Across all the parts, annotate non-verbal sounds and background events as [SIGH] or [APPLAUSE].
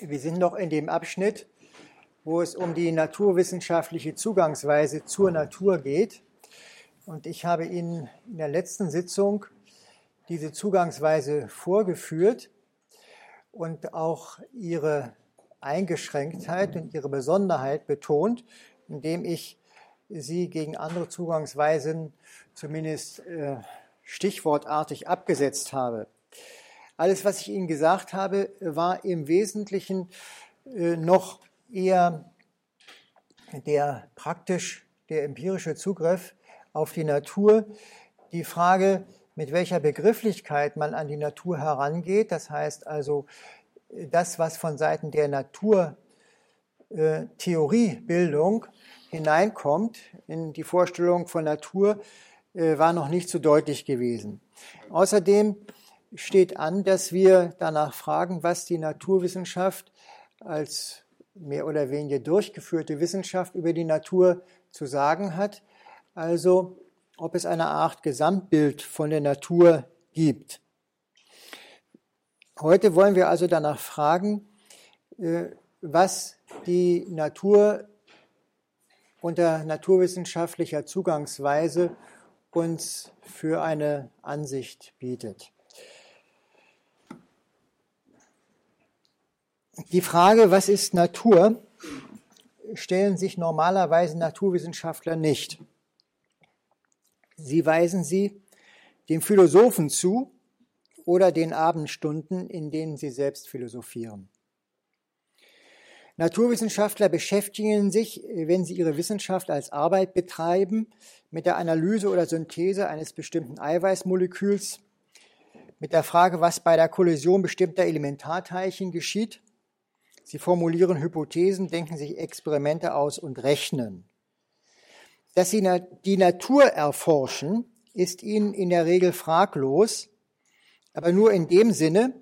Wir sind noch in dem Abschnitt, wo es um die naturwissenschaftliche Zugangsweise zur Natur geht. Und ich habe Ihnen in der letzten Sitzung diese Zugangsweise vorgeführt und auch ihre Eingeschränktheit und ihre Besonderheit betont, indem ich sie gegen andere Zugangsweisen zumindest äh, stichwortartig abgesetzt habe. Alles, was ich Ihnen gesagt habe, war im Wesentlichen äh, noch eher der praktisch, der empirische Zugriff auf die Natur. Die Frage, mit welcher Begrifflichkeit man an die Natur herangeht, das heißt also das, was von Seiten der Naturtheoriebildung äh, hineinkommt in die Vorstellung von Natur, äh, war noch nicht so deutlich gewesen. Außerdem steht an, dass wir danach fragen, was die Naturwissenschaft als mehr oder weniger durchgeführte Wissenschaft über die Natur zu sagen hat. Also ob es eine Art Gesamtbild von der Natur gibt. Heute wollen wir also danach fragen, äh, was die Natur unter naturwissenschaftlicher Zugangsweise uns für eine Ansicht bietet. Die Frage, was ist Natur, stellen sich normalerweise Naturwissenschaftler nicht. Sie weisen sie dem Philosophen zu oder den Abendstunden, in denen sie selbst philosophieren. Naturwissenschaftler beschäftigen sich, wenn sie ihre Wissenschaft als Arbeit betreiben, mit der Analyse oder Synthese eines bestimmten Eiweißmoleküls, mit der Frage, was bei der Kollision bestimmter Elementarteilchen geschieht. Sie formulieren Hypothesen, denken sich Experimente aus und rechnen. Dass sie die Natur erforschen, ist ihnen in der Regel fraglos, aber nur in dem Sinne,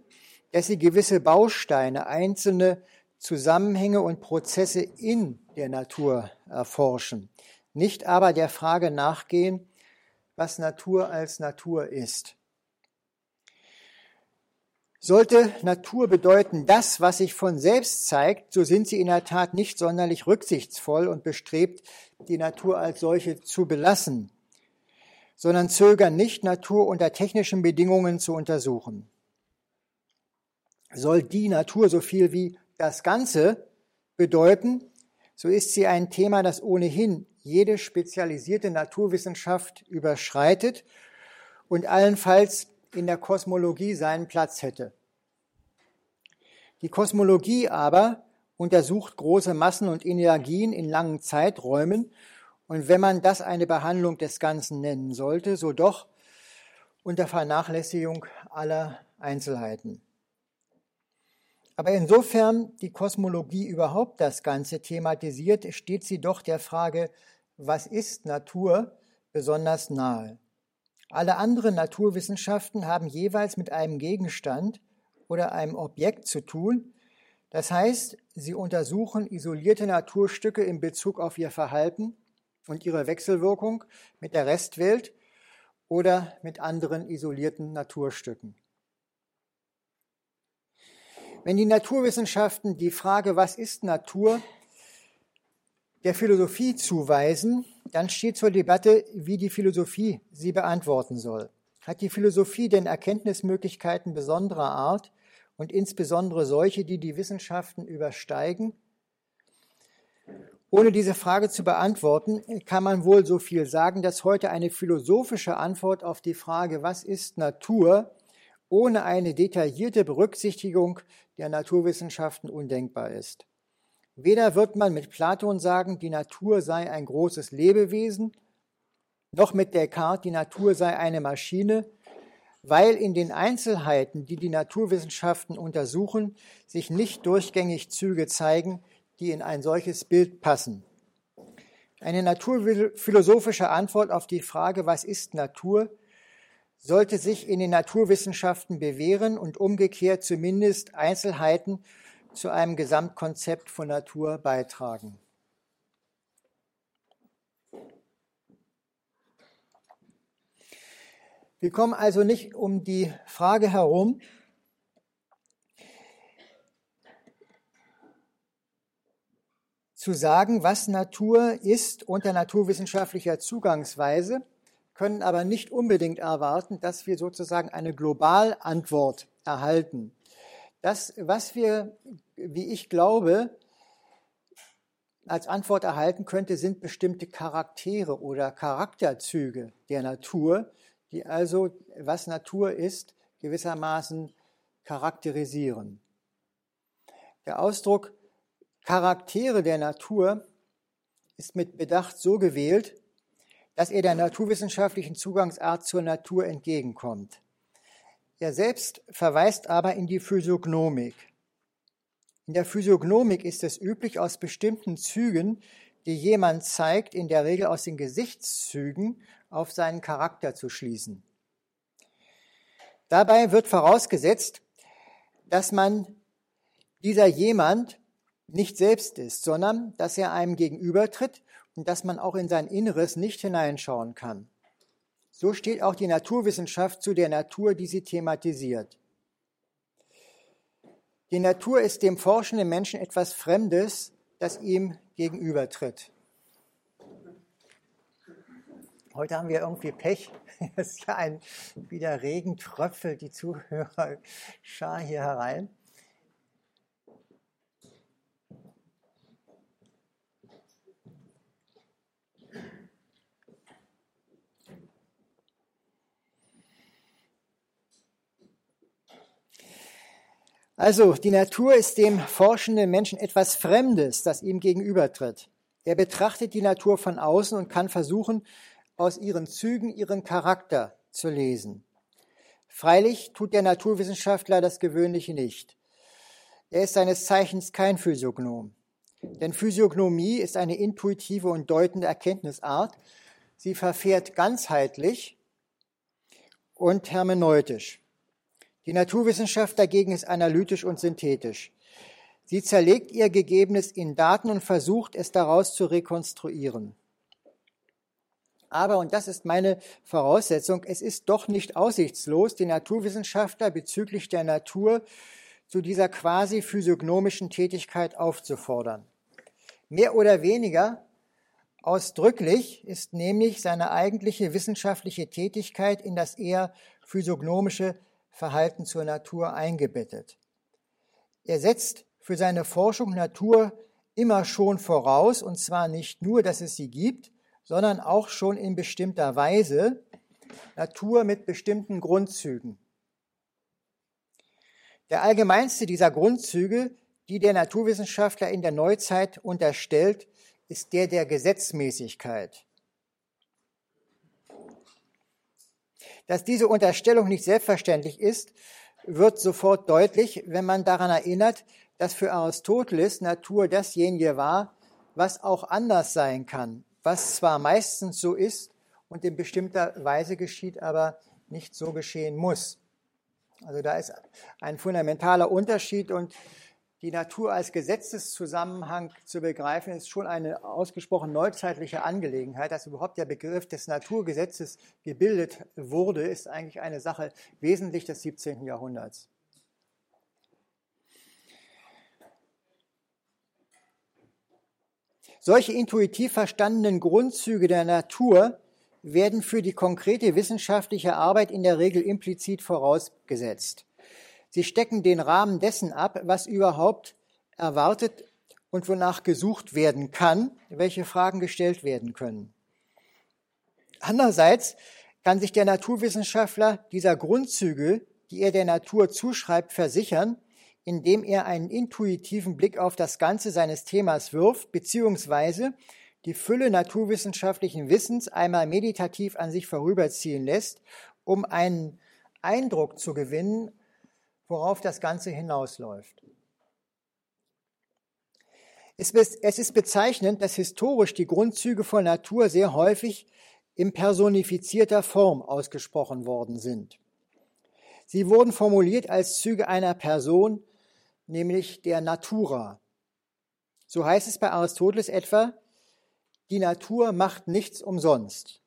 dass sie gewisse Bausteine, einzelne Zusammenhänge und Prozesse in der Natur erforschen, nicht aber der Frage nachgehen, was Natur als Natur ist. Sollte Natur bedeuten das, was sich von selbst zeigt, so sind sie in der Tat nicht sonderlich rücksichtsvoll und bestrebt, die Natur als solche zu belassen, sondern zögern nicht, Natur unter technischen Bedingungen zu untersuchen. Soll die Natur so viel wie das Ganze bedeuten, so ist sie ein Thema, das ohnehin jede spezialisierte Naturwissenschaft überschreitet und allenfalls in der Kosmologie seinen Platz hätte. Die Kosmologie aber untersucht große Massen und Energien in langen Zeiträumen und wenn man das eine Behandlung des Ganzen nennen sollte, so doch unter Vernachlässigung aller Einzelheiten. Aber insofern die Kosmologie überhaupt das Ganze thematisiert, steht sie doch der Frage, was ist Natur, besonders nahe. Alle anderen Naturwissenschaften haben jeweils mit einem Gegenstand oder einem Objekt zu tun. Das heißt, sie untersuchen isolierte Naturstücke in Bezug auf ihr Verhalten und ihre Wechselwirkung mit der Restwelt oder mit anderen isolierten Naturstücken. Wenn die Naturwissenschaften die Frage, was ist Natur, der Philosophie zuweisen, dann steht zur Debatte, wie die Philosophie sie beantworten soll. Hat die Philosophie denn Erkenntnismöglichkeiten besonderer Art und insbesondere solche, die die Wissenschaften übersteigen? Ohne diese Frage zu beantworten, kann man wohl so viel sagen, dass heute eine philosophische Antwort auf die Frage, was ist Natur, ohne eine detaillierte Berücksichtigung der Naturwissenschaften undenkbar ist. Weder wird man mit Platon sagen, die Natur sei ein großes Lebewesen, noch mit Descartes, die Natur sei eine Maschine, weil in den Einzelheiten, die die Naturwissenschaften untersuchen, sich nicht durchgängig Züge zeigen, die in ein solches Bild passen. Eine naturphilosophische Antwort auf die Frage, was ist Natur, sollte sich in den Naturwissenschaften bewähren und umgekehrt zumindest Einzelheiten zu einem Gesamtkonzept von Natur beitragen. Wir kommen also nicht um die Frage herum, zu sagen, was Natur ist unter naturwissenschaftlicher Zugangsweise, können aber nicht unbedingt erwarten, dass wir sozusagen eine Globalantwort erhalten. Das, was wir, wie ich glaube, als Antwort erhalten könnte, sind bestimmte Charaktere oder Charakterzüge der Natur, die also, was Natur ist, gewissermaßen charakterisieren. Der Ausdruck Charaktere der Natur ist mit Bedacht so gewählt, dass er der naturwissenschaftlichen Zugangsart zur Natur entgegenkommt. Er selbst verweist aber in die Physiognomik. In der Physiognomik ist es üblich, aus bestimmten Zügen, die jemand zeigt, in der Regel aus den Gesichtszügen, auf seinen Charakter zu schließen. Dabei wird vorausgesetzt, dass man dieser jemand nicht selbst ist, sondern dass er einem gegenübertritt und dass man auch in sein Inneres nicht hineinschauen kann. So steht auch die Naturwissenschaft zu der Natur, die sie thematisiert. Die Natur ist dem forschenden Menschen etwas Fremdes, das ihm gegenübertritt. Heute haben wir irgendwie Pech. [LAUGHS] Es ist ja ein, wieder Regen tröpfelt die Zuhörerschar hier herein. Also, die Natur ist dem forschenden Menschen etwas Fremdes, das ihm gegenübertritt. Er betrachtet die Natur von außen und kann versuchen, aus ihren Zügen ihren Charakter zu lesen. Freilich tut der Naturwissenschaftler das Gewöhnliche nicht. Er ist seines Zeichens kein Physiognom. Denn Physiognomie ist eine intuitive und deutende Erkenntnisart. Sie verfährt ganzheitlich und hermeneutisch. Die Naturwissenschaft dagegen ist analytisch und synthetisch. Sie zerlegt ihr Gegebenes in Daten und versucht es daraus zu rekonstruieren. Aber, und das ist meine Voraussetzung, es ist doch nicht aussichtslos, die Naturwissenschaftler bezüglich der Natur zu dieser quasi physiognomischen Tätigkeit aufzufordern. Mehr oder weniger ausdrücklich ist nämlich seine eigentliche wissenschaftliche Tätigkeit in das eher physiognomische Verhalten zur Natur eingebettet. Er setzt für seine Forschung Natur immer schon voraus, und zwar nicht nur, dass es sie gibt, sondern auch schon in bestimmter Weise Natur mit bestimmten Grundzügen. Der allgemeinste dieser Grundzüge, die der Naturwissenschaftler in der Neuzeit unterstellt, ist der der Gesetzmäßigkeit. Dass diese Unterstellung nicht selbstverständlich ist, wird sofort deutlich, wenn man daran erinnert, dass für Aristoteles Natur dasjenige war, was auch anders sein kann, was zwar meistens so ist und in bestimmter Weise geschieht, aber nicht so geschehen muss. Also da ist ein fundamentaler Unterschied und die Natur als Gesetzeszusammenhang zu begreifen, ist schon eine ausgesprochen neuzeitliche Angelegenheit. Dass überhaupt der Begriff des Naturgesetzes gebildet wurde, ist eigentlich eine Sache wesentlich des 17. Jahrhunderts. Solche intuitiv verstandenen Grundzüge der Natur werden für die konkrete wissenschaftliche Arbeit in der Regel implizit vorausgesetzt. Sie stecken den Rahmen dessen ab, was überhaupt erwartet und wonach gesucht werden kann, welche Fragen gestellt werden können. Andererseits kann sich der Naturwissenschaftler dieser Grundzüge, die er der Natur zuschreibt, versichern, indem er einen intuitiven Blick auf das Ganze seines Themas wirft, beziehungsweise die Fülle naturwissenschaftlichen Wissens einmal meditativ an sich vorüberziehen lässt, um einen Eindruck zu gewinnen worauf das Ganze hinausläuft. Es ist bezeichnend, dass historisch die Grundzüge von Natur sehr häufig in personifizierter Form ausgesprochen worden sind. Sie wurden formuliert als Züge einer Person, nämlich der Natura. So heißt es bei Aristoteles etwa, die Natur macht nichts umsonst.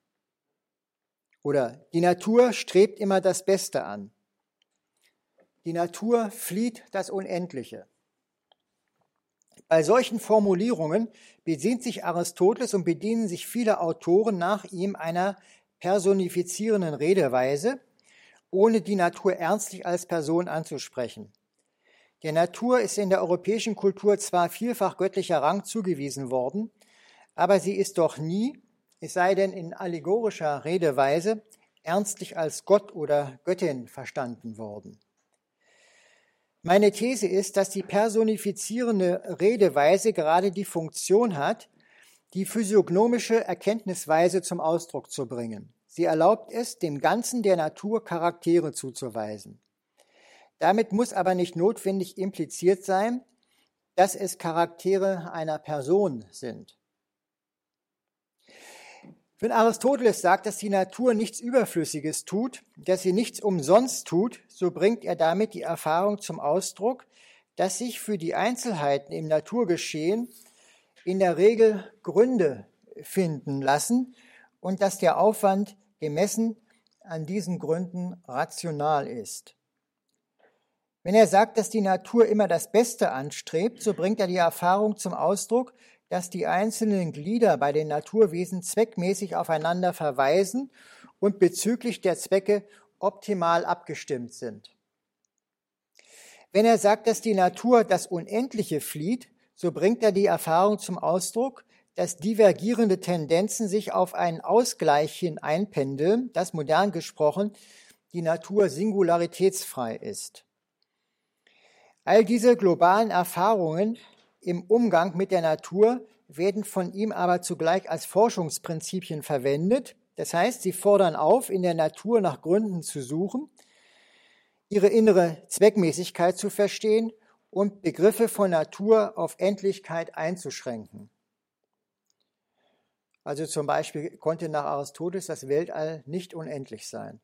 Oder die Natur strebt immer das Beste an. Die Natur flieht das Unendliche. Bei solchen Formulierungen bedient sich Aristoteles und bedienen sich viele Autoren nach ihm einer personifizierenden Redeweise, ohne die Natur ernstlich als Person anzusprechen. Der Natur ist in der europäischen Kultur zwar vielfach göttlicher Rang zugewiesen worden, aber sie ist doch nie, es sei denn in allegorischer Redeweise, ernstlich als Gott oder Göttin verstanden worden. Meine These ist, dass die personifizierende Redeweise gerade die Funktion hat, die physiognomische Erkenntnisweise zum Ausdruck zu bringen. Sie erlaubt es, dem Ganzen der Natur Charaktere zuzuweisen. Damit muss aber nicht notwendig impliziert sein, dass es Charaktere einer Person sind. Wenn Aristoteles sagt, dass die Natur nichts Überflüssiges tut, dass sie nichts umsonst tut, so bringt er damit die Erfahrung zum Ausdruck, dass sich für die Einzelheiten im Naturgeschehen in der Regel Gründe finden lassen und dass der Aufwand gemessen an diesen Gründen rational ist. Wenn er sagt, dass die Natur immer das Beste anstrebt, so bringt er die Erfahrung zum Ausdruck, dass die einzelnen Glieder bei den Naturwesen zweckmäßig aufeinander verweisen und bezüglich der Zwecke optimal abgestimmt sind. Wenn er sagt, dass die Natur das Unendliche flieht, so bringt er die Erfahrung zum Ausdruck, dass divergierende Tendenzen sich auf einen Ausgleich hin einpendeln, dass modern gesprochen die Natur singularitätsfrei ist. All diese globalen Erfahrungen im Umgang mit der Natur werden von ihm aber zugleich als Forschungsprinzipien verwendet. Das heißt, sie fordern auf, in der Natur nach Gründen zu suchen, ihre innere Zweckmäßigkeit zu verstehen und Begriffe von Natur auf Endlichkeit einzuschränken. Also zum Beispiel konnte nach Aristoteles das Weltall nicht unendlich sein.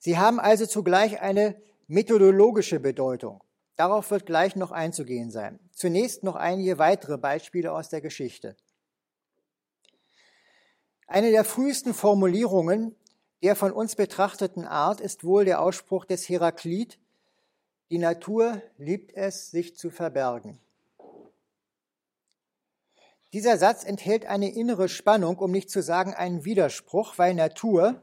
Sie haben also zugleich eine methodologische Bedeutung. Darauf wird gleich noch einzugehen sein. Zunächst noch einige weitere Beispiele aus der Geschichte. Eine der frühesten Formulierungen der von uns betrachteten Art ist wohl der Ausspruch des Heraklit, die Natur liebt es, sich zu verbergen. Dieser Satz enthält eine innere Spannung, um nicht zu sagen einen Widerspruch, weil Natur,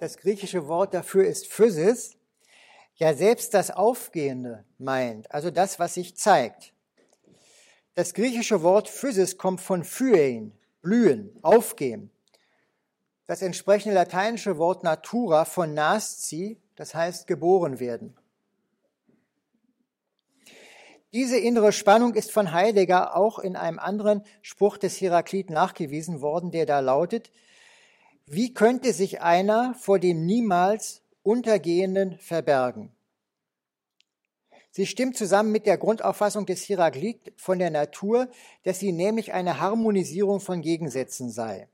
das griechische Wort dafür ist Physis, ja selbst das Aufgehende meint, also das, was sich zeigt. Das griechische Wort Physis kommt von phyein, blühen, aufgehen. Das entsprechende lateinische Wort natura von nasci, das heißt geboren werden. Diese innere Spannung ist von Heidegger auch in einem anderen Spruch des Heraklit nachgewiesen worden, der da lautet, wie könnte sich einer vor dem niemals Untergehenden verbergen. Sie stimmt zusammen mit der Grundauffassung des Heraklit von der Natur, dass sie nämlich eine Harmonisierung von Gegensätzen sei.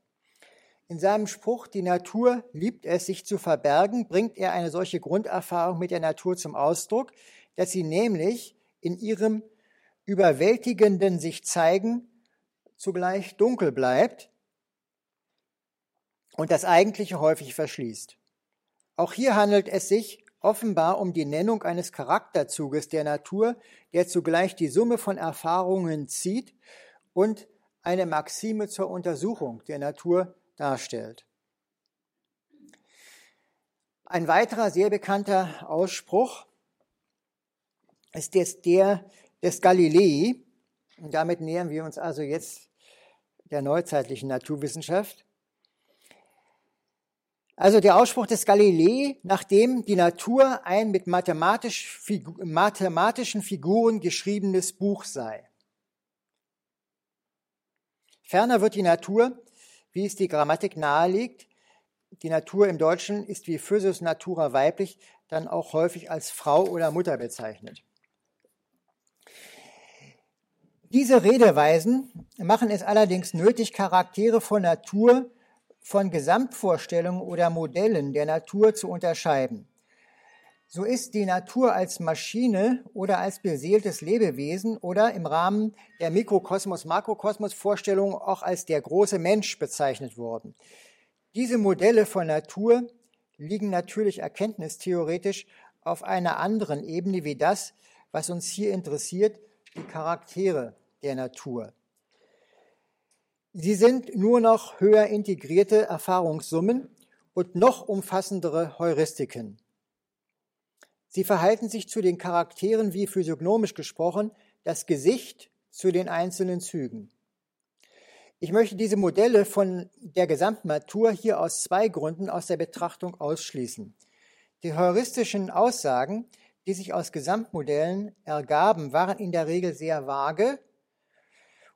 In seinem Spruch Die Natur liebt es, sich zu verbergen, bringt er eine solche Grunderfahrung mit der Natur zum Ausdruck, dass sie nämlich in ihrem überwältigenden sich zeigen zugleich dunkel bleibt und das Eigentliche häufig verschließt. Auch hier handelt es sich offenbar um die Nennung eines Charakterzuges der Natur, der zugleich die Summe von Erfahrungen zieht und eine Maxime zur Untersuchung der Natur darstellt. Ein weiterer sehr bekannter Ausspruch ist jetzt der des Galilei. Und damit nähern wir uns also jetzt der neuzeitlichen Naturwissenschaft. Also der Ausspruch des Galilei, nachdem die Natur ein mit mathematisch, mathematischen Figuren geschriebenes Buch sei. Ferner wird die Natur, wie es die Grammatik nahelegt, die Natur im Deutschen ist wie Physis Natura weiblich, dann auch häufig als Frau oder Mutter bezeichnet. Diese Redeweisen machen es allerdings nötig, Charaktere von Natur von Gesamtvorstellungen oder Modellen der Natur zu unterscheiden. So ist die Natur als Maschine oder als beseeltes Lebewesen oder im Rahmen der Mikrokosmos-Makrokosmos-Vorstellung auch als der große Mensch bezeichnet worden. Diese Modelle von Natur liegen natürlich erkenntnistheoretisch auf einer anderen Ebene wie das, was uns hier interessiert, die Charaktere der Natur. Sie sind nur noch höher integrierte Erfahrungssummen und noch umfassendere Heuristiken. Sie verhalten sich zu den Charakteren wie physiognomisch gesprochen das Gesicht zu den einzelnen Zügen. Ich möchte diese Modelle von der gesamten Natur hier aus zwei Gründen aus der Betrachtung ausschließen. Die heuristischen Aussagen, die sich aus Gesamtmodellen ergaben, waren in der Regel sehr vage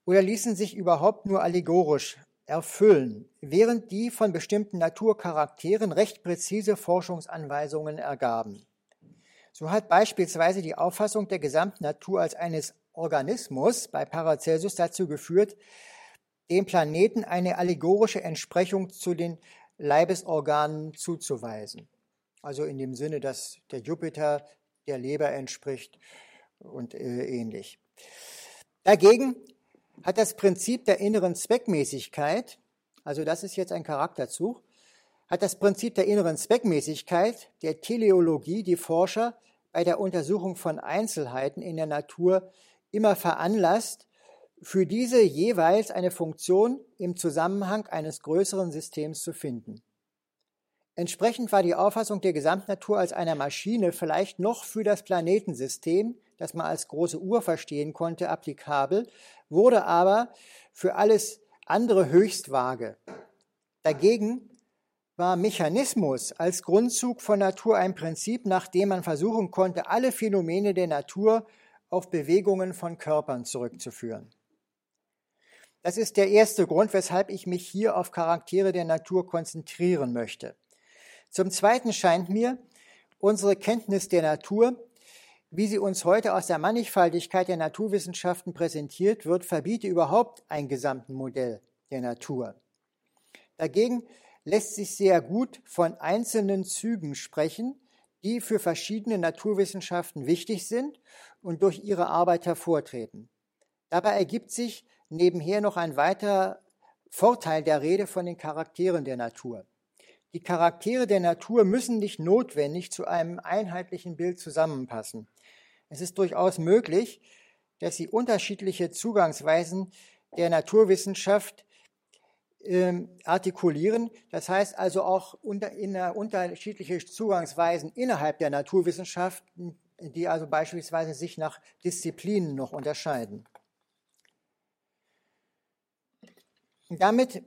oder ließen sich überhaupt nur allegorisch erfüllen, während die von bestimmten Naturcharakteren recht präzise Forschungsanweisungen ergaben. So hat beispielsweise die Auffassung der gesamten Natur als eines Organismus bei Paracelsus dazu geführt, dem Planeten eine allegorische Entsprechung zu den Leibesorganen zuzuweisen. Also in dem Sinne, dass der Jupiter der Leber entspricht und äh, ähnlich. Dagegen hat das Prinzip der inneren Zweckmäßigkeit, also das ist jetzt ein Charakterzug, hat das Prinzip der inneren Zweckmäßigkeit der Teleologie die Forscher bei der Untersuchung von Einzelheiten in der Natur immer veranlasst, für diese jeweils eine Funktion im Zusammenhang eines größeren Systems zu finden. Entsprechend war die Auffassung der Gesamtnatur als einer Maschine vielleicht noch für das Planetensystem, das man als große Uhr verstehen konnte, applikabel, wurde aber für alles andere höchst vage. Dagegen war Mechanismus als Grundzug von Natur ein Prinzip, nach dem man versuchen konnte, alle Phänomene der Natur auf Bewegungen von Körpern zurückzuführen. Das ist der erste Grund, weshalb ich mich hier auf Charaktere der Natur konzentrieren möchte. Zum Zweiten scheint mir, unsere Kenntnis der Natur, wie sie uns heute aus der Mannigfaltigkeit der Naturwissenschaften präsentiert wird, verbiete überhaupt ein gesamten Modell der Natur. Dagegen lässt sich sehr gut von einzelnen Zügen sprechen, die für verschiedene Naturwissenschaften wichtig sind und durch ihre Arbeit hervortreten. Dabei ergibt sich nebenher noch ein weiterer Vorteil der Rede von den Charakteren der Natur. Die Charaktere der Natur müssen nicht notwendig zu einem einheitlichen Bild zusammenpassen. Es ist durchaus möglich, dass sie unterschiedliche Zugangsweisen der Naturwissenschaft ähm, artikulieren. Das heißt also auch unter, in, unterschiedliche Zugangsweisen innerhalb der Naturwissenschaften, die also beispielsweise sich nach Disziplinen noch unterscheiden. Damit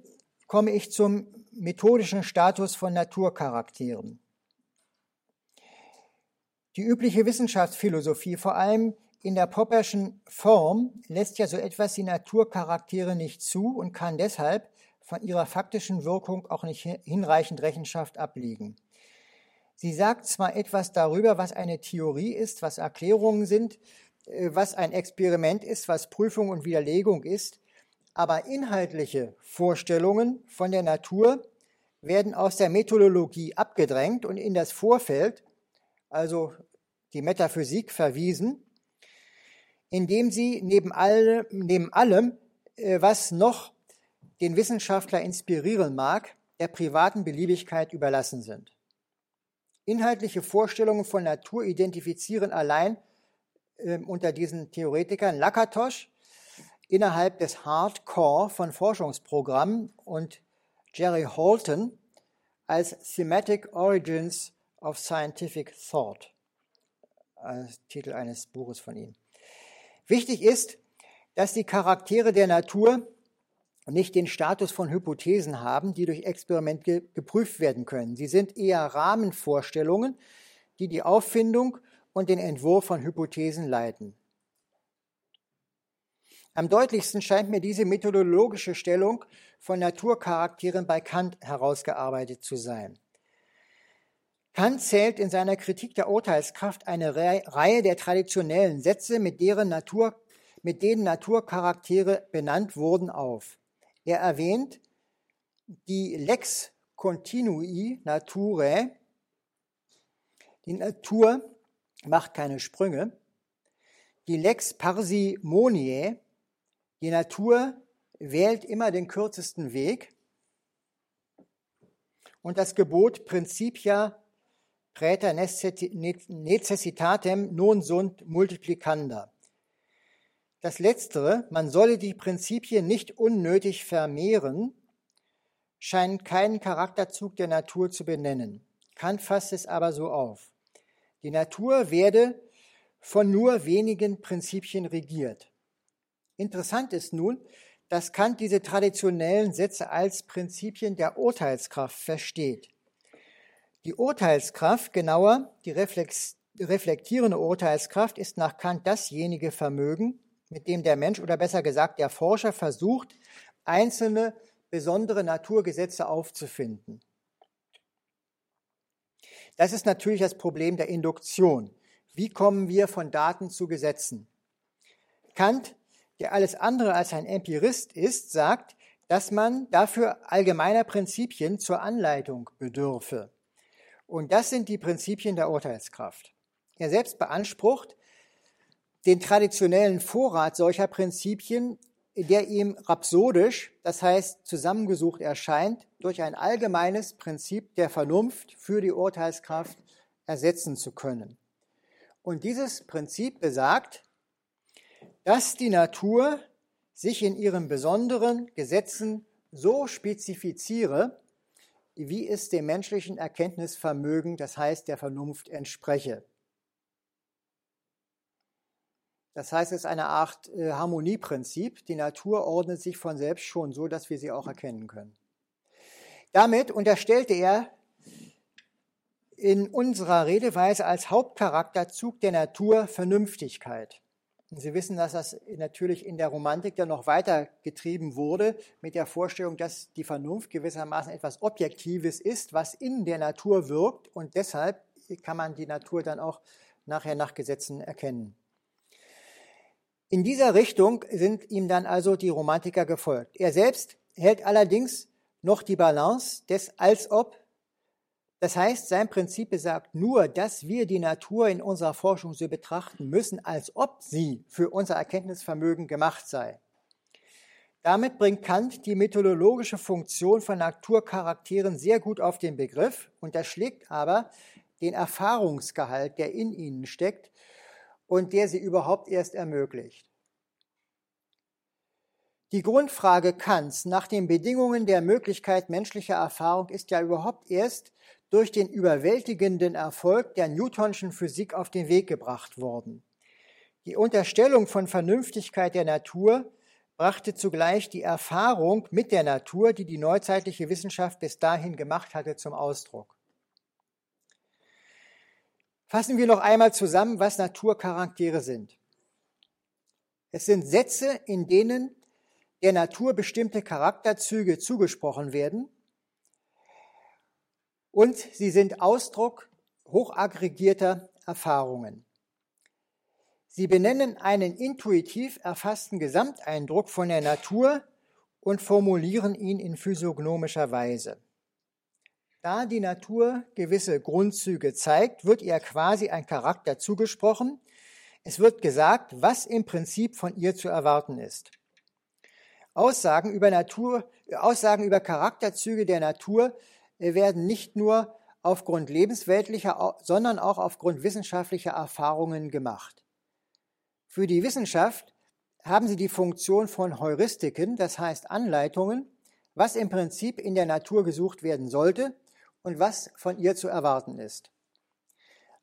komme ich zum methodischen Status von Naturcharakteren. Die übliche Wissenschaftsphilosophie, vor allem in der Popperschen Form, lässt ja so etwas wie Naturcharaktere nicht zu und kann deshalb von ihrer faktischen Wirkung auch nicht hinreichend Rechenschaft ablegen. Sie sagt zwar etwas darüber, was eine Theorie ist, was Erklärungen sind, äh, was ein Experiment ist, was Prüfung und Widerlegung ist, aber inhaltliche Vorstellungen von der Natur werden aus der Methodologie abgedrängt und in das Vorfeld, also die Metaphysik, verwiesen, indem sie neben, alle, neben allem, äh, was noch den Wissenschaftler inspirieren mag, der privaten Beliebigkeit überlassen sind. Inhaltliche Vorstellungen von Natur identifizieren allein äh, unter diesen Theoretikern Lakatosch innerhalb des Hardcore von Forschungsprogrammen und Jerry Holton als Thematic Origins of Scientific Thought, als Titel eines Buches von ihm. Wichtig ist, dass die Charaktere der Natur nicht den Status von Hypothesen haben, die durch Experiment ge geprüft werden können. Sie sind eher Rahmenvorstellungen, die die Auffindung und den Entwurf von Hypothesen leiten. Am deutlichsten scheint mir diese methodologische Stellung von Naturcharakteren bei Kant herausgearbeitet zu sein. Kant zählt in seiner Kritik der Urteilskraft eine Reihe der traditionellen Sätze, mit, deren Natur, mit denen Naturcharaktere benannt wurden, auf. Er erwähnt die Lex continui naturae. Die Natur macht keine Sprünge. Die Lex parsimoniae. Die Natur wählt immer den kürzesten Weg. Und das Gebot Principia praeter necessitatem non sunt multiplicanda. Das Letztere, man solle die Prinzipien nicht unnötig vermehren, scheint keinen Charakterzug der Natur zu benennen. Kant fasst es aber so auf. Die Natur werde von nur wenigen Prinzipien regiert. Interessant ist nun, dass Kant diese traditionellen Sätze als Prinzipien der Urteilskraft versteht. Die Urteilskraft, genauer die reflektierende Urteilskraft, ist nach Kant dasjenige Vermögen, mit dem der Mensch oder besser gesagt der Forscher versucht, einzelne besondere Naturgesetze aufzufinden. Das ist natürlich das Problem der Induktion. Wie kommen wir von Daten zu Gesetzen? Kant, der alles andere als ein Empirist ist, sagt, dass man dafür allgemeiner Prinzipien zur Anleitung bedürfe. Und das sind die Prinzipien der Urteilskraft. Er selbst beansprucht, den traditionellen Vorrat solcher Prinzipien der ihm rhapsodisch, das heißt zusammengesucht erscheint, durch ein allgemeines Prinzip der Vernunft für die Urteilskraft ersetzen zu können. Und dieses Prinzip besagt, dass die Natur sich in ihren besonderen Gesetzen so spezifiziere, wie es dem menschlichen Erkenntnisvermögen, das heißt der Vernunft, entspreche. Das heißt, es ist eine Art äh, Harmonieprinzip. Die Natur ordnet sich von selbst schon so, dass wir sie auch erkennen können. Damit unterstellte er in unserer Redeweise als Hauptcharakterzug der Natur Vernünftigkeit. Und Sie wissen, dass das natürlich in der Romantik dann noch weiter getrieben wurde mit der Vorstellung, dass die Vernunft gewissermaßen etwas Objektives ist, was in der Natur wirkt und deshalb kann man die Natur dann auch nachher nach Gesetzen erkennen. In dieser Richtung sind ihm dann also die Romantiker gefolgt. Er selbst hält allerdings noch die Balance des als ob. Das heißt, sein Prinzip besagt nur, dass wir die Natur in unserer Forschung so betrachten müssen, als ob sie für unser Erkenntnisvermögen gemacht sei. Damit bringt Kant die methodologische Funktion von Naturcharakteren sehr gut auf den Begriff, unterschlägt aber den Erfahrungsgehalt, der in ihnen steckt und der sie überhaupt erst ermöglicht. Die Grundfrage Kants nach den Bedingungen der Möglichkeit menschlicher Erfahrung ist ja überhaupt erst durch den überwältigenden Erfolg der Newtonschen Physik auf den Weg gebracht worden. Die Unterstellung von Vernünftigkeit der Natur brachte zugleich die Erfahrung mit der Natur, die die neuzeitliche Wissenschaft bis dahin gemacht hatte, zum Ausdruck. Fassen wir noch einmal zusammen, was Naturcharaktere sind. Es sind Sätze, in denen der Natur bestimmte Charakterzüge zugesprochen werden und sie sind Ausdruck hochaggregierter Erfahrungen. Sie benennen einen intuitiv erfassten Gesamteindruck von der Natur und formulieren ihn in physiognomischer Weise. Da die Natur gewisse Grundzüge zeigt, wird ihr quasi ein Charakter zugesprochen. Es wird gesagt, was im Prinzip von ihr zu erwarten ist. Aussagen über Natur, Aussagen über Charakterzüge der Natur werden nicht nur aufgrund lebensweltlicher, sondern auch aufgrund wissenschaftlicher Erfahrungen gemacht. Für die Wissenschaft haben sie die Funktion von Heuristiken, das heißt Anleitungen, was im Prinzip in der Natur gesucht werden sollte und was von ihr zu erwarten ist.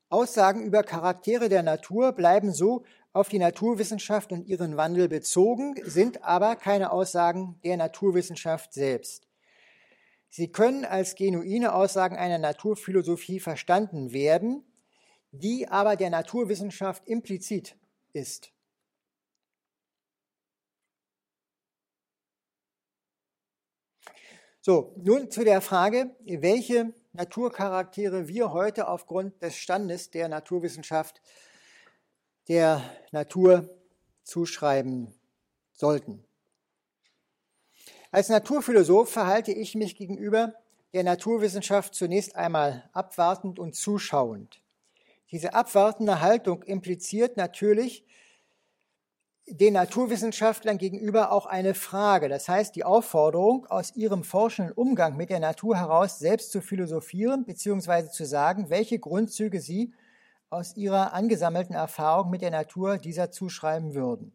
Aussagen über Charaktere der Natur bleiben so auf die Naturwissenschaft und ihren Wandel bezogen, sind aber keine Aussagen der Naturwissenschaft selbst. Sie können als genuine Aussagen einer Naturphilosophie verstanden werden, die aber der Naturwissenschaft implizit ist. So, nun zu der Frage, welche Naturcharaktere wir heute aufgrund des Standes der Naturwissenschaft der Natur zuschreiben sollten. Als Naturphilosoph verhalte ich mich gegenüber der Naturwissenschaft zunächst einmal abwartend und zuschauend. Diese abwartende Haltung impliziert natürlich, den Naturwissenschaftlern gegenüber auch eine Frage. Das heißt, die Aufforderung, aus ihrem forschenden Umgang mit der Natur heraus selbst zu philosophieren, beziehungsweise zu sagen, welche Grundzüge sie aus ihrer angesammelten Erfahrung mit der Natur dieser zuschreiben würden.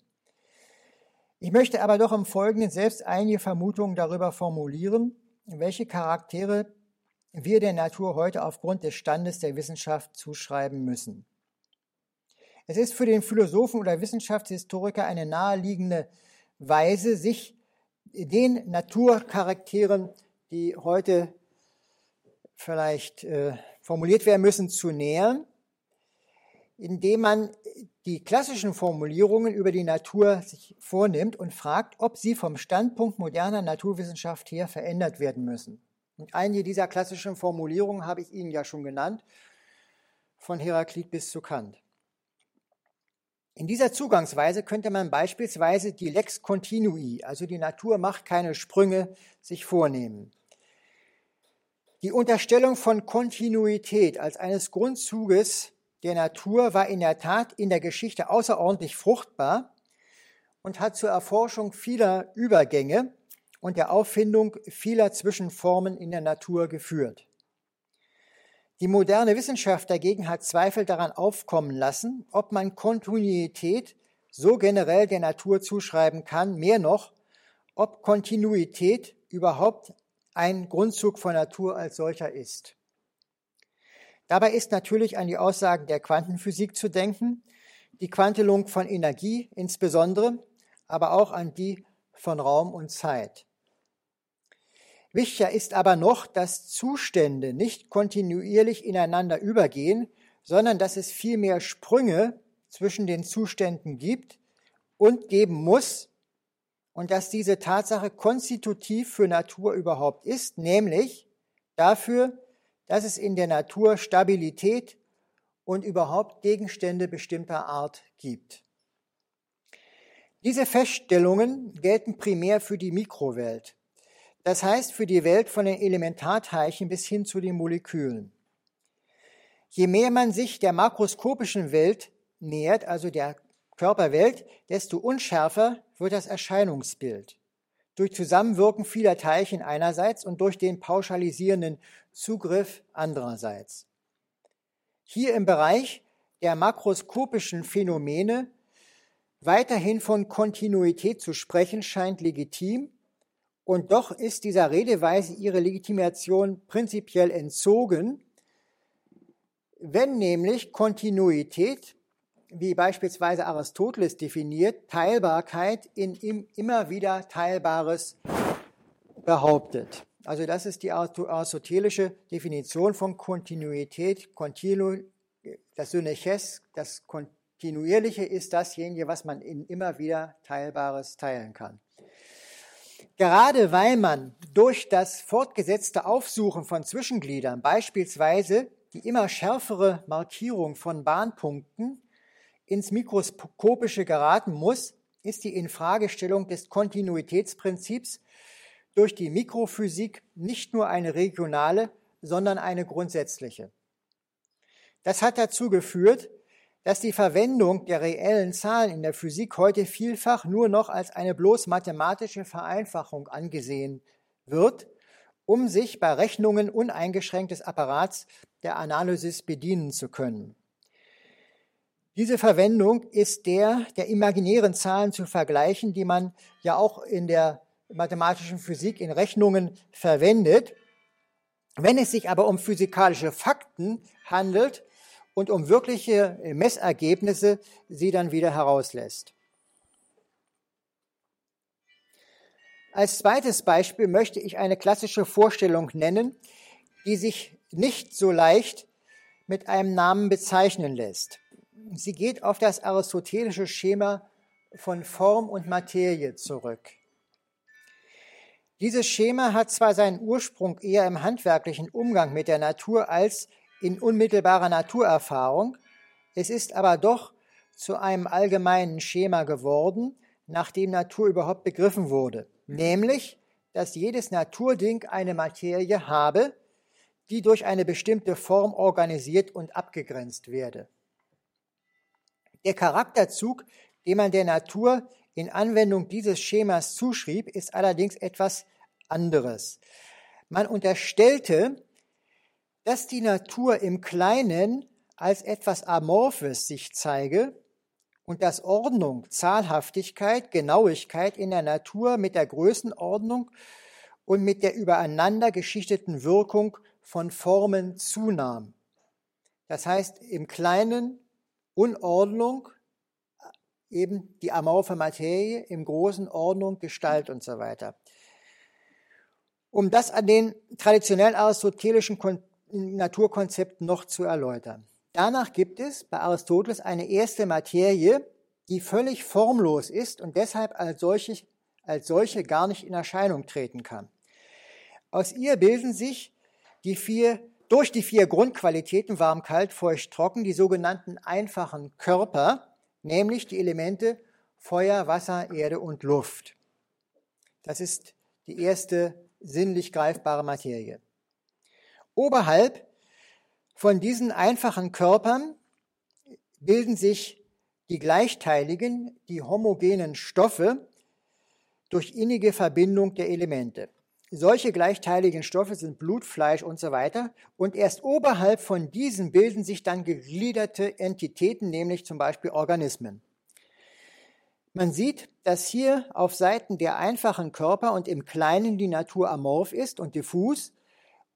Ich möchte aber doch im Folgenden selbst einige Vermutungen darüber formulieren, welche Charaktere wir der Natur heute aufgrund des Standes der Wissenschaft zuschreiben müssen. Es ist für den Philosophen oder Wissenschaftshistoriker eine naheliegende Weise, sich den Naturcharakteren, die heute vielleicht äh, formuliert werden müssen, zu nähern, indem man die klassischen Formulierungen über die Natur sich vornimmt und fragt, ob sie vom Standpunkt moderner Naturwissenschaft her verändert werden müssen. Und einige dieser klassischen Formulierungen habe ich Ihnen ja schon genannt, von Heraklit bis zu Kant. In dieser Zugangsweise könnte man beispielsweise die Lex Continui, also die Natur macht keine Sprünge, sich vornehmen. Die Unterstellung von Kontinuität als eines Grundzuges der Natur war in der Tat in der Geschichte außerordentlich fruchtbar und hat zur Erforschung vieler Übergänge und der Auffindung vieler Zwischenformen in der Natur geführt. Die moderne Wissenschaft dagegen hat Zweifel daran aufkommen lassen, ob man Kontinuität so generell der Natur zuschreiben kann, mehr noch, ob Kontinuität überhaupt ein Grundzug von Natur als solcher ist. Dabei ist natürlich an die Aussagen der Quantenphysik zu denken, die Quantelung von Energie insbesondere, aber auch an die von Raum und Zeit. Wichtiger ist aber noch, dass Zustände nicht kontinuierlich ineinander übergehen, sondern dass es vielmehr Sprünge zwischen den Zuständen gibt und geben muss und dass diese Tatsache konstitutiv für Natur überhaupt ist, nämlich dafür, dass es in der Natur Stabilität und überhaupt Gegenstände bestimmter Art gibt. Diese Feststellungen gelten primär für die Mikrowelt. Das heißt für die Welt von den Elementarteilchen bis hin zu den Molekülen. Je mehr man sich der makroskopischen Welt nähert, also der Körperwelt, desto unschärfer wird das Erscheinungsbild. Durch Zusammenwirken vieler Teilchen einerseits und durch den pauschalisierenden Zugriff andererseits. Hier im Bereich der makroskopischen Phänomene weiterhin von Kontinuität zu sprechen scheint legitim, und doch ist dieser Redeweise ihre Legitimation prinzipiell entzogen, wenn nämlich Kontinuität, wie beispielsweise Aristoteles definiert, Teilbarkeit in immer wieder Teilbares behauptet. Also das ist die aristotelische Definition von Kontinuität. Continu, das Syneches, das Kontinuierliche ist dasjenige, was man in immer wieder Teilbares teilen kann. Gerade weil man durch das fortgesetzte Aufsuchen von Zwischengliedern beispielsweise die immer schärfere Markierung von Bahnpunkten ins Mikroskopische geraten muss, ist die Infragestellung des Kontinuitätsprinzips durch die Mikrophysik nicht nur eine regionale, sondern eine grundsätzliche. Das hat dazu geführt, dass die Verwendung der reellen Zahlen in der Physik heute vielfach nur noch als eine bloß mathematische Vereinfachung angesehen wird, um sich bei Rechnungen uneingeschränktes Apparats der Analysis bedienen zu können. Diese Verwendung ist der der imaginären Zahlen zu vergleichen, die man ja auch in der mathematischen Physik in Rechnungen verwendet. Wenn es sich aber um physikalische Fakten handelt, und um wirkliche Messergebnisse sie dann wieder herauslässt. Als zweites Beispiel möchte ich eine klassische Vorstellung nennen, die sich nicht so leicht mit einem Namen bezeichnen lässt. Sie geht auf das aristotelische Schema von Form und Materie zurück. Dieses Schema hat zwar seinen Ursprung eher im handwerklichen Umgang mit der Natur als in unmittelbarer Naturerfahrung. Es ist aber doch zu einem allgemeinen Schema geworden, nach dem Natur überhaupt begriffen wurde, nämlich, dass jedes Naturding eine Materie habe, die durch eine bestimmte Form organisiert und abgegrenzt werde. Der Charakterzug, den man der Natur in Anwendung dieses Schemas zuschrieb, ist allerdings etwas anderes. Man unterstellte, dass die Natur im Kleinen als etwas Amorphes sich zeige und dass Ordnung, Zahlhaftigkeit, Genauigkeit in der Natur mit der Größenordnung und mit der übereinander geschichteten Wirkung von Formen zunahm. Das heißt, im Kleinen Unordnung, eben die amorphe Materie, im Großen Ordnung, Gestalt und so weiter. Um das an den traditionellen aristotelischen Naturkonzepten noch zu erläutern. Danach gibt es bei Aristoteles eine erste Materie, die völlig formlos ist und deshalb als solche, als solche gar nicht in Erscheinung treten kann. Aus ihr bilden sich die vier, durch die vier Grundqualitäten warm, kalt, feucht, trocken, die sogenannten einfachen Körper, nämlich die Elemente Feuer, Wasser, Erde und Luft. Das ist die erste sinnlich greifbare Materie. Oberhalb von diesen einfachen Körpern bilden sich die gleichteiligen, die homogenen Stoffe durch innige Verbindung der Elemente. Solche gleichteiligen Stoffe sind Blut, Fleisch und so weiter. Und erst oberhalb von diesen bilden sich dann gegliederte Entitäten, nämlich zum Beispiel Organismen. Man sieht, dass hier auf Seiten der einfachen Körper und im Kleinen die Natur amorph ist und diffus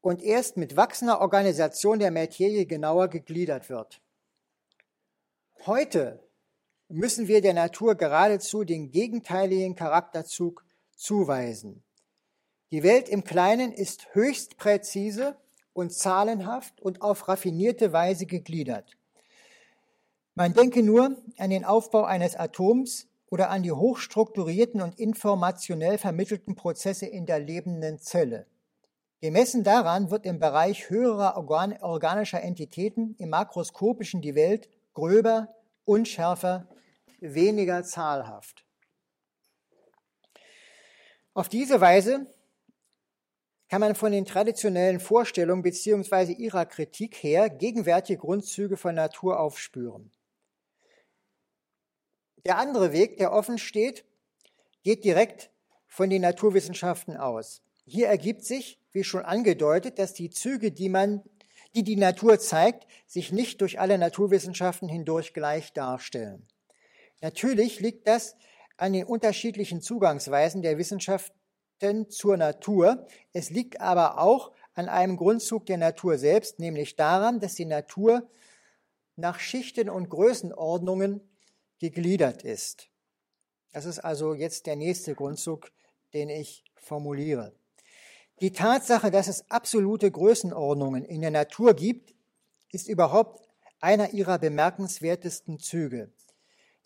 und erst mit wachsender Organisation der Materie genauer gegliedert wird. Heute müssen wir der Natur geradezu den gegenteiligen Charakterzug zuweisen. Die Welt im Kleinen ist höchst präzise und zahlenhaft und auf raffinierte Weise gegliedert. Man denke nur an den Aufbau eines Atoms oder an die hochstrukturierten und informationell vermittelten Prozesse in der lebenden Zelle. Gemessen daran wird im Bereich höherer Organ organischer Entitäten im makroskopischen die Welt gröber, unschärfer, weniger zahlhaft. Auf diese Weise kann man von den traditionellen Vorstellungen bzw. ihrer Kritik her gegenwärtige Grundzüge von Natur aufspüren. Der andere Weg, der offen steht, geht direkt von den Naturwissenschaften aus. Hier ergibt sich, wie schon angedeutet, dass die Züge, die man, die die Natur zeigt, sich nicht durch alle Naturwissenschaften hindurch gleich darstellen. Natürlich liegt das an den unterschiedlichen Zugangsweisen der Wissenschaften zur Natur. Es liegt aber auch an einem Grundzug der Natur selbst, nämlich daran, dass die Natur nach Schichten und Größenordnungen gegliedert ist. Das ist also jetzt der nächste Grundzug, den ich formuliere. Die Tatsache, dass es absolute Größenordnungen in der Natur gibt, ist überhaupt einer ihrer bemerkenswertesten Züge.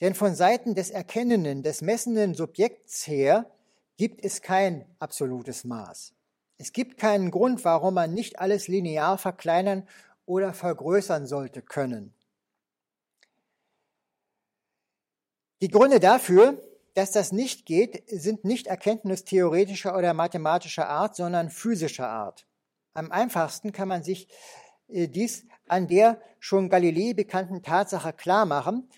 Denn von Seiten des erkennenden, des messenden Subjekts her gibt es kein absolutes Maß. Es gibt keinen Grund, warum man nicht alles linear verkleinern oder vergrößern sollte können. Die Gründe dafür dass das nicht geht, sind nicht erkenntnistheoretischer oder mathematischer Art, sondern physischer Art. Am einfachsten kann man sich äh, dies an der schon Galilei bekannten Tatsache klar machen,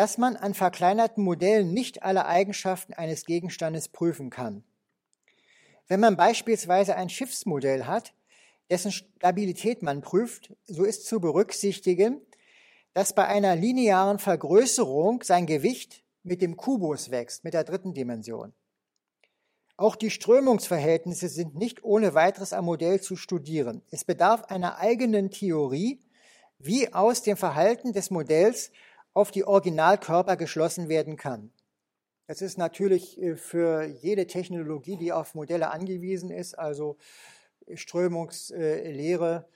dass man an verkleinerten Modellen nicht alle Eigenschaften eines Gegenstandes prüfen kann. Wenn man beispielsweise ein Schiffsmodell hat, dessen Stabilität man prüft, so ist zu berücksichtigen, dass bei einer linearen Vergrößerung sein Gewicht mit dem Kubus wächst, mit der dritten Dimension. Auch die Strömungsverhältnisse sind nicht ohne weiteres am Modell zu studieren. Es bedarf einer eigenen Theorie, wie aus dem Verhalten des Modells auf die Originalkörper geschlossen werden kann. Das ist natürlich äh, für jede Technologie, die auf Modelle angewiesen ist, also Strömungslehre,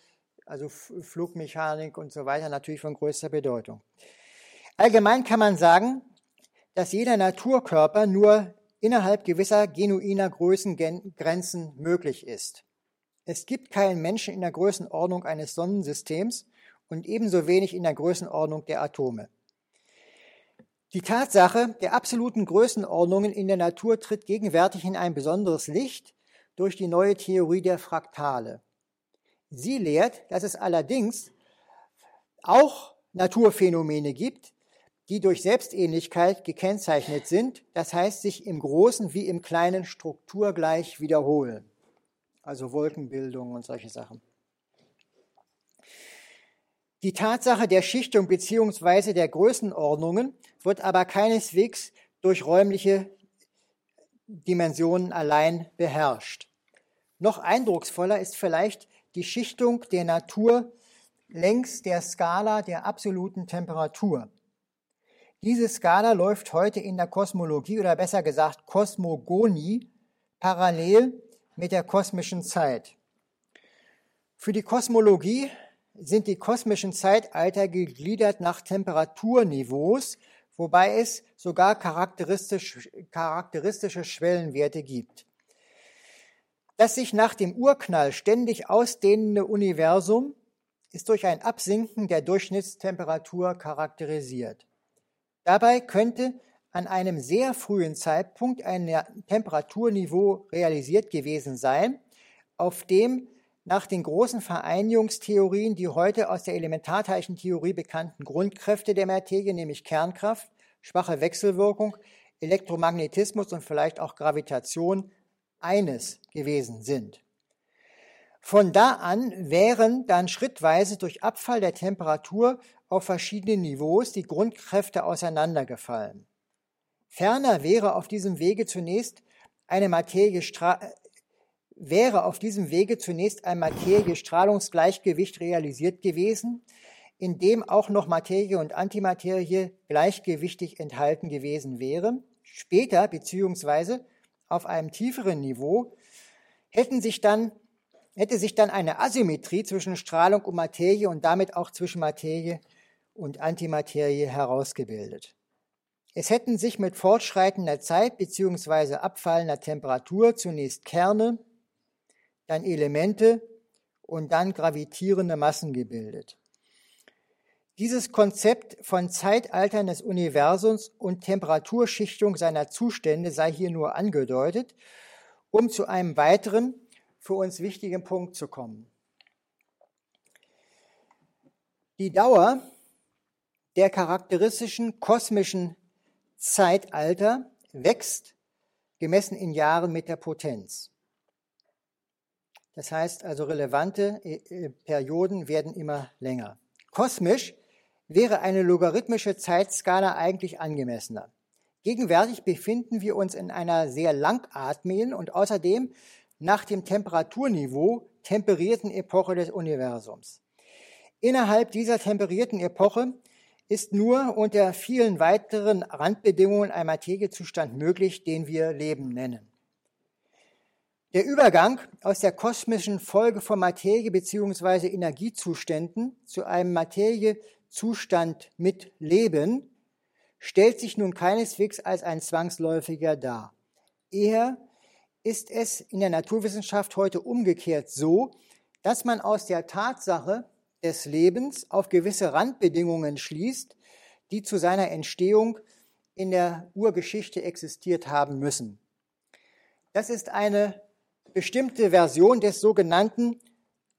also Flugmechanik und so weiter, natürlich von größter Bedeutung. Allgemein kann man sagen, dass jeder Naturkörper nur innerhalb gewisser genuiner Größengrenzen möglich ist. Es gibt keinen Menschen in der Größenordnung eines Sonnensystems und ebenso wenig in der Größenordnung der Atome. Die Tatsache der absoluten Größenordnungen in der Natur tritt gegenwärtig in ein besonderes Licht durch die neue Theorie der Fraktale. Sie lehrt, dass es allerdings auch Naturphänomene gibt, die durch Selbstähnlichkeit gekennzeichnet sind, das heißt sich im Großen wie im Kleinen strukturgleich wiederholen. Also Wolkenbildung und solche Sachen. Die Tatsache der Schichtung bzw. der Größenordnungen wird aber keineswegs durch räumliche Dimensionen allein beherrscht. Noch eindrucksvoller ist vielleicht die Schichtung der Natur längs der Skala der absoluten Temperatur. Diese Skala läuft heute in der Kosmologie oder besser gesagt Kosmogonie parallel mit der kosmischen Zeit. Für die Kosmologie sind die kosmischen Zeitalter gegliedert nach Temperaturniveaus, wobei es sogar charakteristisch, charakteristische Schwellenwerte gibt. Das sich nach dem Urknall ständig ausdehnende Universum ist durch ein Absinken der Durchschnittstemperatur charakterisiert. Dabei könnte an einem sehr frühen Zeitpunkt ein Temperaturniveau realisiert gewesen sein, auf dem nach den großen Vereinigungstheorien die heute aus der Elementarteilchentheorie bekannten Grundkräfte der Materie, nämlich Kernkraft, schwache Wechselwirkung, Elektromagnetismus und vielleicht auch Gravitation, eines gewesen sind. Von da an wären dann schrittweise durch Abfall der Temperatur auf verschiedene Niveaus die Grundkräfte auseinandergefallen. Ferner wäre auf diesem Wege zunächst eine Materie wäre auf diesem Wege zunächst ein Materie-Strahlungsgleichgewicht realisiert gewesen, in dem auch noch Materie und Antimaterie gleichgewichtig enthalten gewesen wäre. Später, beziehungsweise auf einem tieferen Niveau, hätten sich dann, hätte sich dann eine Asymmetrie zwischen Strahlung und Materie und damit auch zwischen Materie und Antimaterie herausgebildet. Es hätten sich mit fortschreitender Zeit bzw. abfallender Temperatur zunächst Kerne, dann Elemente und dann gravitierende Massen gebildet. Dieses Konzept von Zeitaltern des Universums und Temperaturschichtung seiner Zustände sei hier nur angedeutet, um zu einem weiteren, für uns wichtigen Punkt zu kommen. Die Dauer der charakteristischen kosmischen Zeitalter wächst, gemessen in Jahren mit der Potenz. Das heißt also, relevante äh, äh, Perioden werden immer länger. Kosmisch wäre eine logarithmische Zeitskala eigentlich angemessener. Gegenwärtig befinden wir uns in einer sehr langatmigen und außerdem nach dem Temperaturniveau temperierten Epoche des Universums. Innerhalb dieser temperierten Epoche ist nur unter vielen weiteren Randbedingungen ein Materiezustand möglich, den wir Leben nennen. Der Übergang aus der kosmischen Folge von Materie bzw. Energiezuständen zu einem Materiezustand mit Leben stellt sich nun keineswegs als ein zwangsläufiger dar. Eher ist es in der Naturwissenschaft heute umgekehrt so, dass man aus der Tatsache des Lebens auf gewisse Randbedingungen schließt, die zu seiner Entstehung in der Urgeschichte existiert haben müssen. Das ist eine bestimmte Version des sogenannten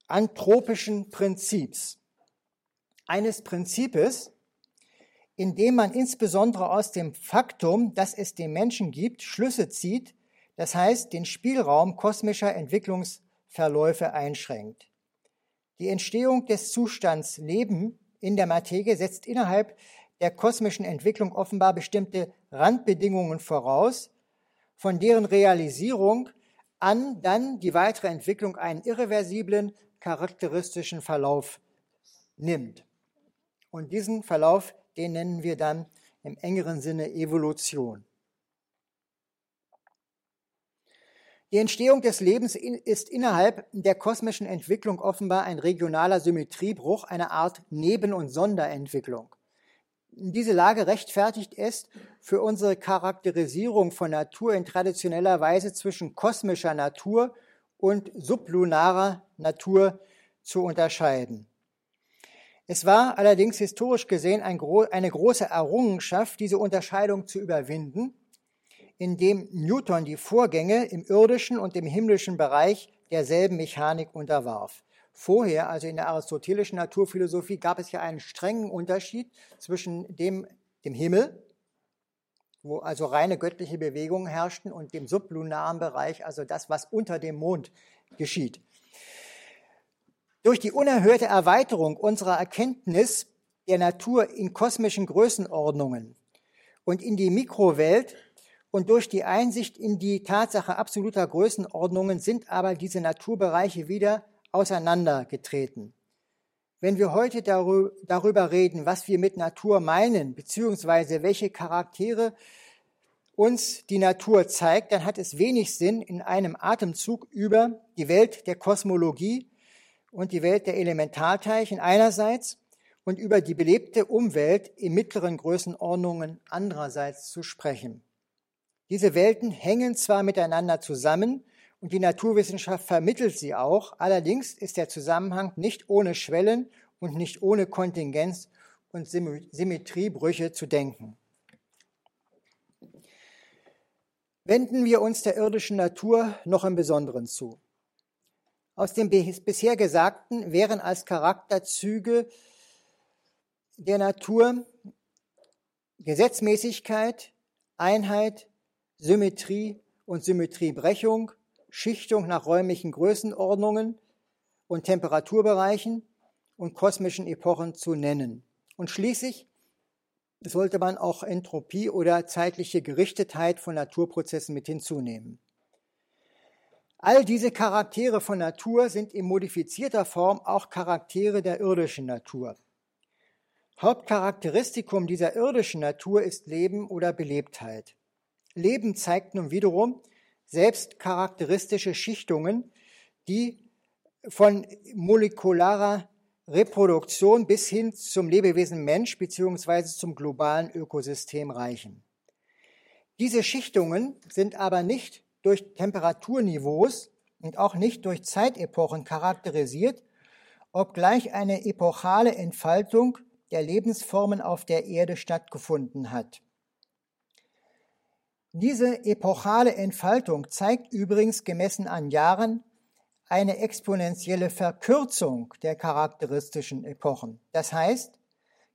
anthropischen Prinzips. Eines Prinzips, in dem man insbesondere aus dem Faktum, dass es den Menschen gibt, Schlüsse zieht, das heißt den Spielraum kosmischer Entwicklungsverläufe einschränkt. Die Entstehung des Zustands Leben in der Materie setzt innerhalb der kosmischen Entwicklung offenbar bestimmte Randbedingungen voraus, von deren Realisierung an dann die weitere Entwicklung einen irreversiblen, charakteristischen Verlauf nimmt. Und diesen Verlauf, den nennen wir dann im engeren Sinne Evolution. Die Entstehung des Lebens ist innerhalb der kosmischen Entwicklung offenbar ein regionaler Symmetriebruch, eine Art Neben- und Sonderentwicklung. Diese Lage rechtfertigt es, für unsere Charakterisierung von Natur in traditioneller Weise zwischen kosmischer Natur und sublunarer Natur zu unterscheiden. Es war allerdings historisch gesehen ein eine große Errungenschaft, diese Unterscheidung zu überwinden, indem Newton die Vorgänge im irdischen und im himmlischen Bereich derselben Mechanik unterwarf. Vorher, also in der aristotelischen Naturphilosophie, gab es ja einen strengen Unterschied zwischen dem, dem Himmel, wo also reine göttliche Bewegungen herrschten, und dem sublunaren Bereich, also das, was unter dem Mond geschieht. Durch die unerhörte Erweiterung unserer Erkenntnis der Natur in kosmischen Größenordnungen und in die Mikrowelt und durch die Einsicht in die Tatsache absoluter Größenordnungen sind aber diese Naturbereiche wieder auseinandergetreten. Wenn wir heute darüber reden, was wir mit Natur meinen, beziehungsweise welche Charaktere uns die Natur zeigt, dann hat es wenig Sinn, in einem Atemzug über die Welt der Kosmologie und die Welt der Elementarteilchen einerseits und über die belebte Umwelt in mittleren Größenordnungen andererseits zu sprechen. Diese Welten hängen zwar miteinander zusammen und die Naturwissenschaft vermittelt sie auch, allerdings ist der Zusammenhang nicht ohne Schwellen und nicht ohne Kontingenz und Symmetriebrüche zu denken. Wenden wir uns der irdischen Natur noch im Besonderen zu. Aus dem bisher Gesagten wären als Charakterzüge der Natur Gesetzmäßigkeit, Einheit, Symmetrie und Symmetriebrechung, Schichtung nach räumlichen Größenordnungen und Temperaturbereichen und kosmischen Epochen zu nennen. Und schließlich sollte man auch Entropie oder zeitliche Gerichtetheit von Naturprozessen mit hinzunehmen. All diese Charaktere von Natur sind in modifizierter Form auch Charaktere der irdischen Natur. Hauptcharakteristikum dieser irdischen Natur ist Leben oder Belebtheit. Leben zeigt nun wiederum selbst charakteristische Schichtungen, die von molekularer Reproduktion bis hin zum Lebewesen Mensch beziehungsweise zum globalen Ökosystem reichen. Diese Schichtungen sind aber nicht durch Temperaturniveaus und auch nicht durch Zeitepochen charakterisiert, obgleich eine epochale Entfaltung der Lebensformen auf der Erde stattgefunden hat. Diese epochale Entfaltung zeigt übrigens gemessen an Jahren eine exponentielle Verkürzung der charakteristischen Epochen. Das heißt,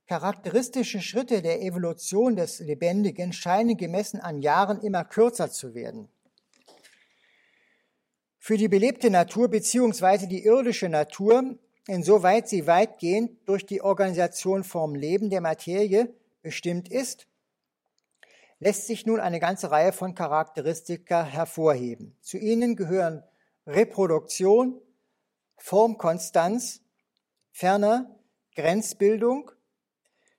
charakteristische Schritte der Evolution des Lebendigen scheinen gemessen an Jahren immer kürzer zu werden. Für die belebte Natur bzw. die irdische Natur, insoweit sie weitgehend durch die Organisation vom Leben der Materie bestimmt ist, lässt sich nun eine ganze Reihe von Charakteristika hervorheben. Zu ihnen gehören Reproduktion, Formkonstanz, ferner Grenzbildung,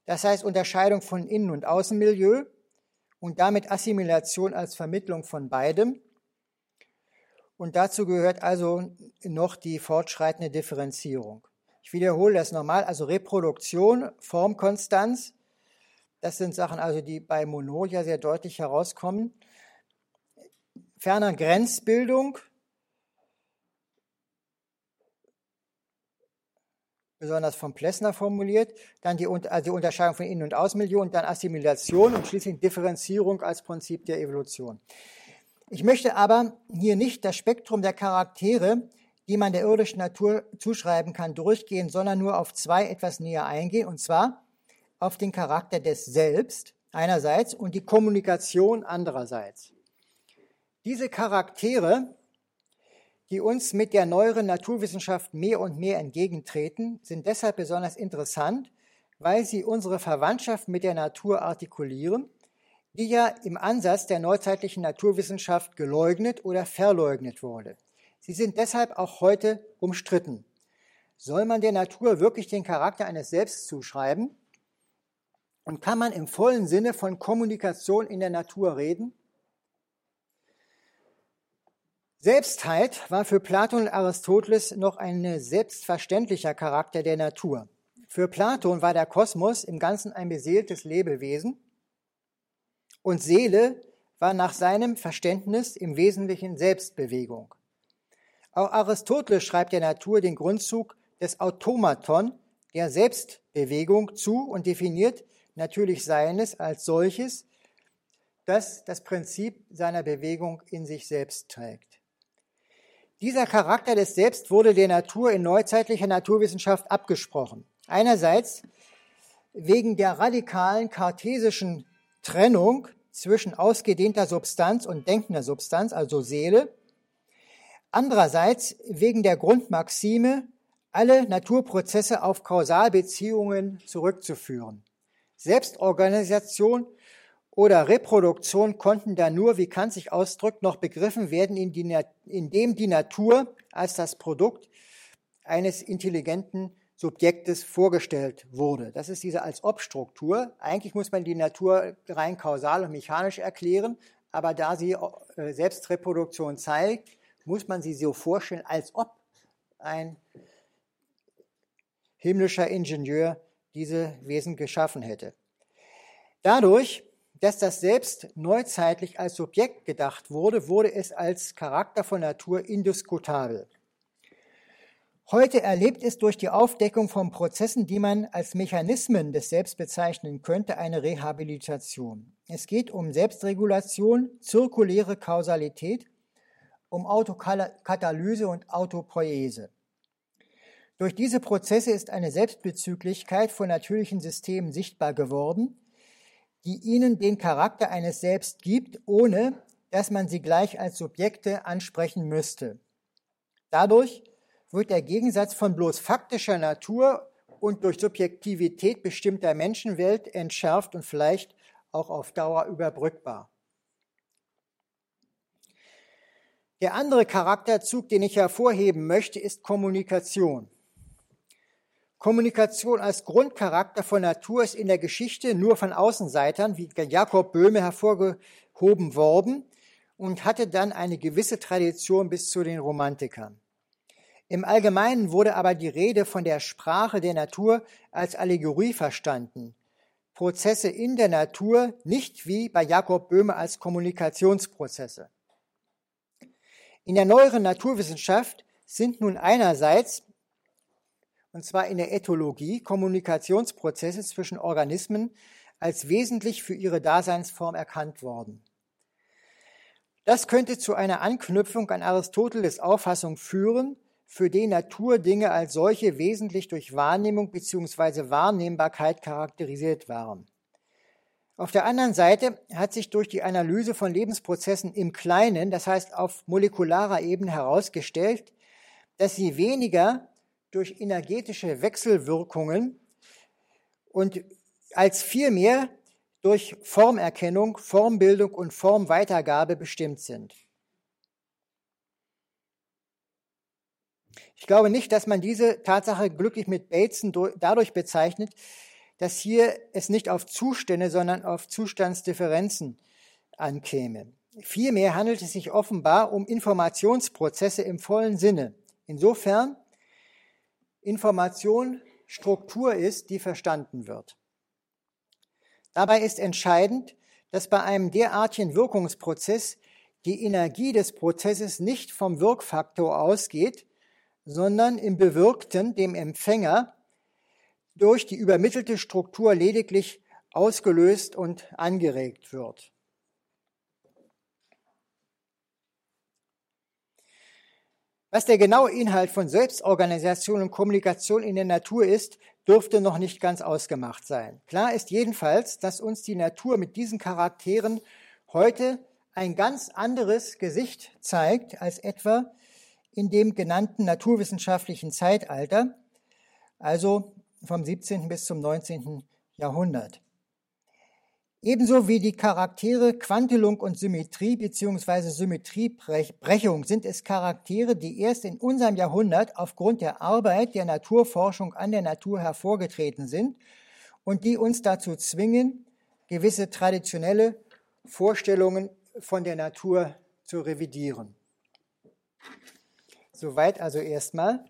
das heißt Unterscheidung von Innen- und Außenmilieu und damit Assimilation als Vermittlung von beidem, und dazu gehört also noch die fortschreitende Differenzierung. Ich wiederhole das nochmal, also Reproduktion, Formkonstanz, das sind Sachen also, die bei Monod ja sehr deutlich herauskommen. Ferner Grenzbildung, besonders von Plessner formuliert, dann die, also die Unterscheidung von Innen- und Außenmilieu dann Assimilation und schließlich Differenzierung als Prinzip der Evolution. Ich möchte aber hier nicht das Spektrum der Charaktere, die man der irdischen Natur zuschreiben kann, durchgehen, sondern nur auf zwei etwas näher eingehen, und zwar auf den Charakter des Selbst einerseits und die Kommunikation andererseits. Diese Charaktere, die uns mit der neueren Naturwissenschaft mehr und mehr entgegentreten, sind deshalb besonders interessant, weil sie unsere Verwandtschaft mit der Natur artikulieren die ja im Ansatz der neuzeitlichen Naturwissenschaft geleugnet oder verleugnet wurde. Sie sind deshalb auch heute umstritten. Soll man der Natur wirklich den Charakter eines Selbst zuschreiben? Und kann man im vollen Sinne von Kommunikation in der Natur reden? Selbstheit war für Platon und Aristoteles noch ein selbstverständlicher Charakter der Natur. Für Platon war der Kosmos im Ganzen ein beseeltes Lebewesen, und Seele war nach seinem Verständnis im Wesentlichen Selbstbewegung. Auch Aristoteles schreibt der Natur den Grundzug des Automaton, der Selbstbewegung, zu und definiert natürlich Seines als solches, das das Prinzip seiner Bewegung in sich selbst trägt. Dieser Charakter des Selbst wurde der Natur in neuzeitlicher Naturwissenschaft abgesprochen. Einerseits wegen der radikalen kartesischen Trennung zwischen ausgedehnter Substanz und denkender Substanz, also Seele. Andererseits wegen der Grundmaxime alle Naturprozesse auf Kausalbeziehungen zurückzuführen. Selbstorganisation oder Reproduktion konnten da nur, wie Kant sich ausdrückt, noch begriffen werden, indem die Natur als das Produkt eines intelligenten Subjektes vorgestellt wurde. Das ist diese Als-Ob-Struktur. Eigentlich muss man die Natur rein kausal und mechanisch erklären, aber da sie äh, Selbstreproduktion zeigt, muss man sie so vorstellen, als ob ein himmlischer Ingenieur diese Wesen geschaffen hätte. Dadurch, dass das Selbst neuzeitlich als Subjekt gedacht wurde, wurde es als Charakter von Natur indiskutabel. Heute erlebt es durch die Aufdeckung von Prozessen, die man als Mechanismen des Selbst bezeichnen könnte, eine Rehabilitation. Es geht um Selbstregulation, zirkuläre Kausalität, um Autokatalyse und Autopoiese. Durch diese Prozesse ist eine Selbstbezüglichkeit von natürlichen Systemen sichtbar geworden, die ihnen den Charakter eines Selbst gibt, ohne dass man sie gleich als Subjekte ansprechen müsste. Dadurch wird der Gegensatz von bloß faktischer Natur und durch Subjektivität bestimmter Menschenwelt entschärft und vielleicht auch auf Dauer überbrückbar. Der andere Charakterzug, den ich hervorheben möchte, ist Kommunikation. Kommunikation als Grundcharakter von Natur ist in der Geschichte nur von Außenseitern wie Jakob Böhme hervorgehoben worden und hatte dann eine gewisse Tradition bis zu den Romantikern. Im Allgemeinen wurde aber die Rede von der Sprache der Natur als Allegorie verstanden. Prozesse in der Natur nicht wie bei Jakob Böhme als Kommunikationsprozesse. In der neueren Naturwissenschaft sind nun einerseits, und zwar in der Ethologie, Kommunikationsprozesse zwischen Organismen als wesentlich für ihre Daseinsform erkannt worden. Das könnte zu einer Anknüpfung an Aristoteles Auffassung führen, für den Naturdinge als solche wesentlich durch Wahrnehmung bzw. Wahrnehmbarkeit charakterisiert waren. Auf der anderen Seite hat sich durch die Analyse von Lebensprozessen im Kleinen, das heißt auf molekularer Ebene herausgestellt, dass sie weniger durch energetische Wechselwirkungen und als vielmehr durch Formerkennung, Formbildung und Formweitergabe bestimmt sind. Ich glaube nicht, dass man diese Tatsache glücklich mit Bateson dadurch bezeichnet, dass hier es nicht auf Zustände, sondern auf Zustandsdifferenzen ankäme. Vielmehr handelt es sich offenbar um Informationsprozesse im vollen Sinne. Insofern Information Struktur ist, die verstanden wird. Dabei ist entscheidend, dass bei einem derartigen Wirkungsprozess die Energie des Prozesses nicht vom Wirkfaktor ausgeht, sondern im Bewirkten, dem Empfänger, durch die übermittelte Struktur lediglich ausgelöst und angeregt wird. Was der genaue Inhalt von Selbstorganisation und Kommunikation in der Natur ist, dürfte noch nicht ganz ausgemacht sein. Klar ist jedenfalls, dass uns die Natur mit diesen Charakteren heute ein ganz anderes Gesicht zeigt als etwa in dem genannten naturwissenschaftlichen Zeitalter, also vom 17. bis zum 19. Jahrhundert. Ebenso wie die Charaktere Quantelung und Symmetrie bzw. Symmetriebrechung sind es Charaktere, die erst in unserem Jahrhundert aufgrund der Arbeit der Naturforschung an der Natur hervorgetreten sind und die uns dazu zwingen, gewisse traditionelle Vorstellungen von der Natur zu revidieren. Soweit also erstmal.